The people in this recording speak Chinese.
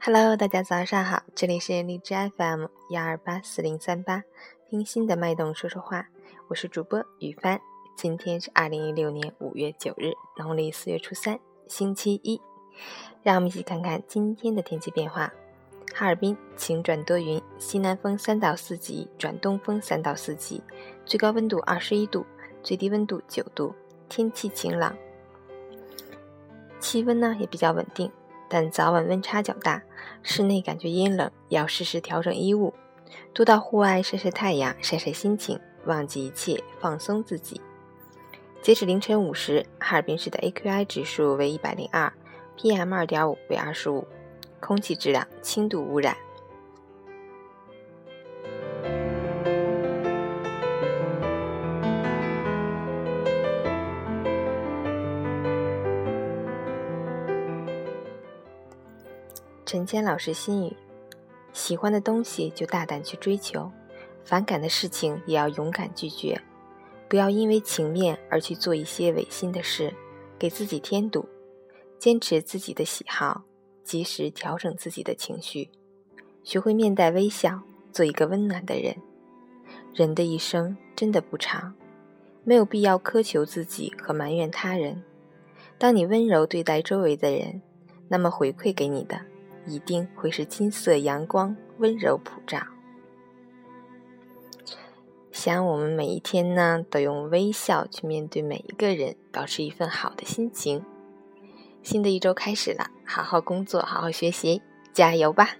Hello，大家早上好，这里是荔枝 FM 幺二八四零三八，听心的脉动说说话，我是主播雨帆。今天是二零一六年五月九日，农历四月初三，星期一。让我们一起看看今天的天气变化。哈尔滨晴转多云，西南风三到四级转东风三到四级，最高温度二十一度，最低温度九度，天气晴朗，气温呢也比较稳定。但早晚温差较大，室内感觉阴冷，要适时调整衣物，多到户外晒晒太阳，晒晒心情，忘记一切，放松自己。截止凌晨五时，哈尔滨市的 AQI 指数为一百零二，PM 二点五为二十五，空气质量轻度污染。陈谦老师心语：喜欢的东西就大胆去追求，反感的事情也要勇敢拒绝。不要因为情面而去做一些违心的事，给自己添堵。坚持自己的喜好，及时调整自己的情绪，学会面带微笑，做一个温暖的人。人的一生真的不长，没有必要苛求自己和埋怨他人。当你温柔对待周围的人，那么回馈给你的。一定会是金色阳光，温柔普照。想我们每一天呢，都用微笑去面对每一个人，保持一份好的心情。新的一周开始了，好好工作，好好学习，加油吧！